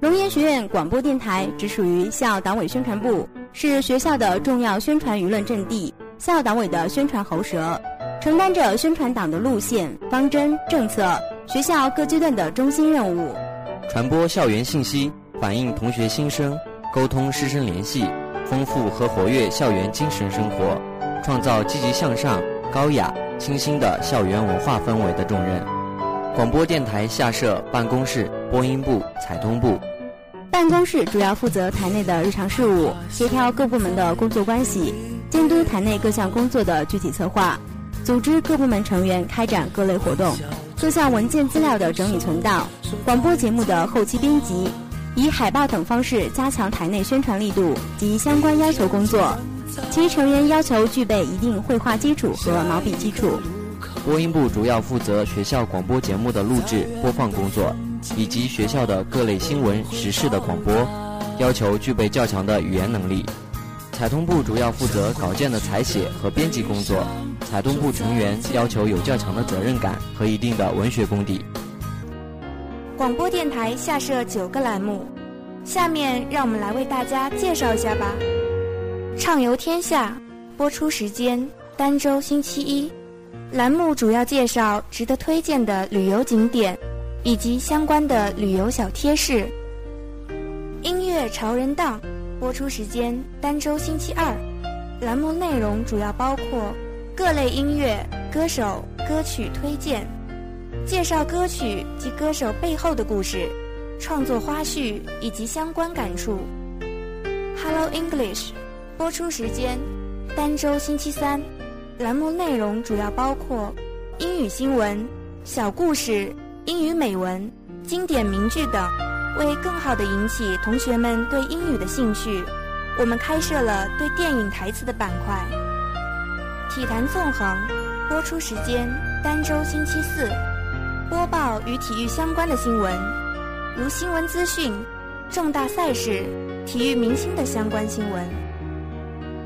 龙岩学院广播电台直属于校党委宣传部，是学校的重要宣传舆论阵地，校党委的宣传喉舌，承担着宣传党的路线、方针、政策，学校各阶段的中心任务。传播校园信息，反映同学心声，沟通师生联系，丰富和活跃校园精神生活，创造积极向上、高雅、清新的校园文化氛围的重任。广播电台下设办公室、播音部、采通部。办公室主要负责台内的日常事务，协调各部门的工作关系，监督台内各项工作的具体策划，组织各部门成员开展各类活动，各项文件资料的整理存档，广播节目的后期编辑，以海报等方式加强台内宣传力度及相关要求工作。其成员要求具备一定绘画基础和毛笔基础。播音部主要负责学校广播节目的录制、播放工作。以及学校的各类新闻时事的广播，要求具备较强的语言能力。采通部主要负责稿件的采写和编辑工作，采通部成员要求有较强的责任感和一定的文学功底。广播电台下设九个栏目，下面让我们来为大家介绍一下吧。畅游天下，播出时间儋州星期一，栏目主要介绍值得推荐的旅游景点。以及相关的旅游小贴士。音乐潮人档播出时间：儋州星期二。栏目内容主要包括各类音乐、歌手、歌曲推荐，介绍歌曲及歌手背后的故事，创作花絮以及相关感触。Hello English 播出时间：儋州星期三。栏目内容主要包括英语新闻、小故事。英语美文、经典名句等，为更好地引起同学们对英语的兴趣，我们开设了对电影台词的板块。体坛纵横播出时间：儋州星期四，播报与体育相关的新闻，如新闻资讯、重大赛事、体育明星的相关新闻。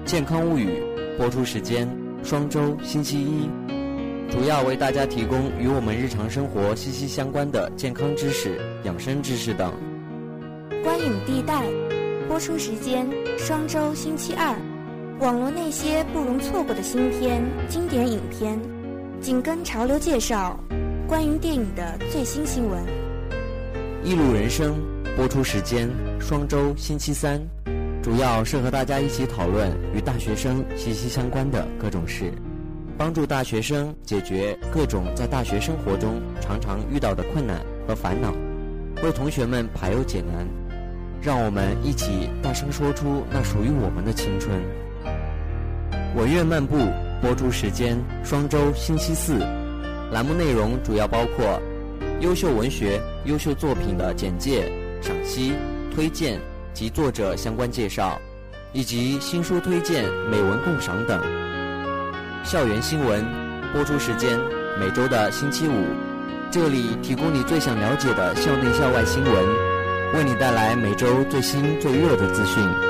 健康物语播出时间：双周星期一。主要为大家提供与我们日常生活息息相关的健康知识、养生知识等。观影地带播出时间：双周星期二。网罗那些不容错过的新片、经典影片，紧跟潮流介绍关于电影的最新新闻。一路人生播出时间：双周星期三。主要是和大家一起讨论与大学生息息相关的各种事。帮助大学生解决各种在大学生活中常常遇到的困难和烦恼，为同学们排忧解难，让我们一起大声说出那属于我们的青春。我愿漫步播出时间：双周星期四。栏目内容主要包括优秀文学、优秀作品的简介、赏析、推荐及作者相关介绍，以及新书推荐、美文共赏等。校园新闻播出时间每周的星期五，这里提供你最想了解的校内校外新闻，为你带来每周最新最热的资讯。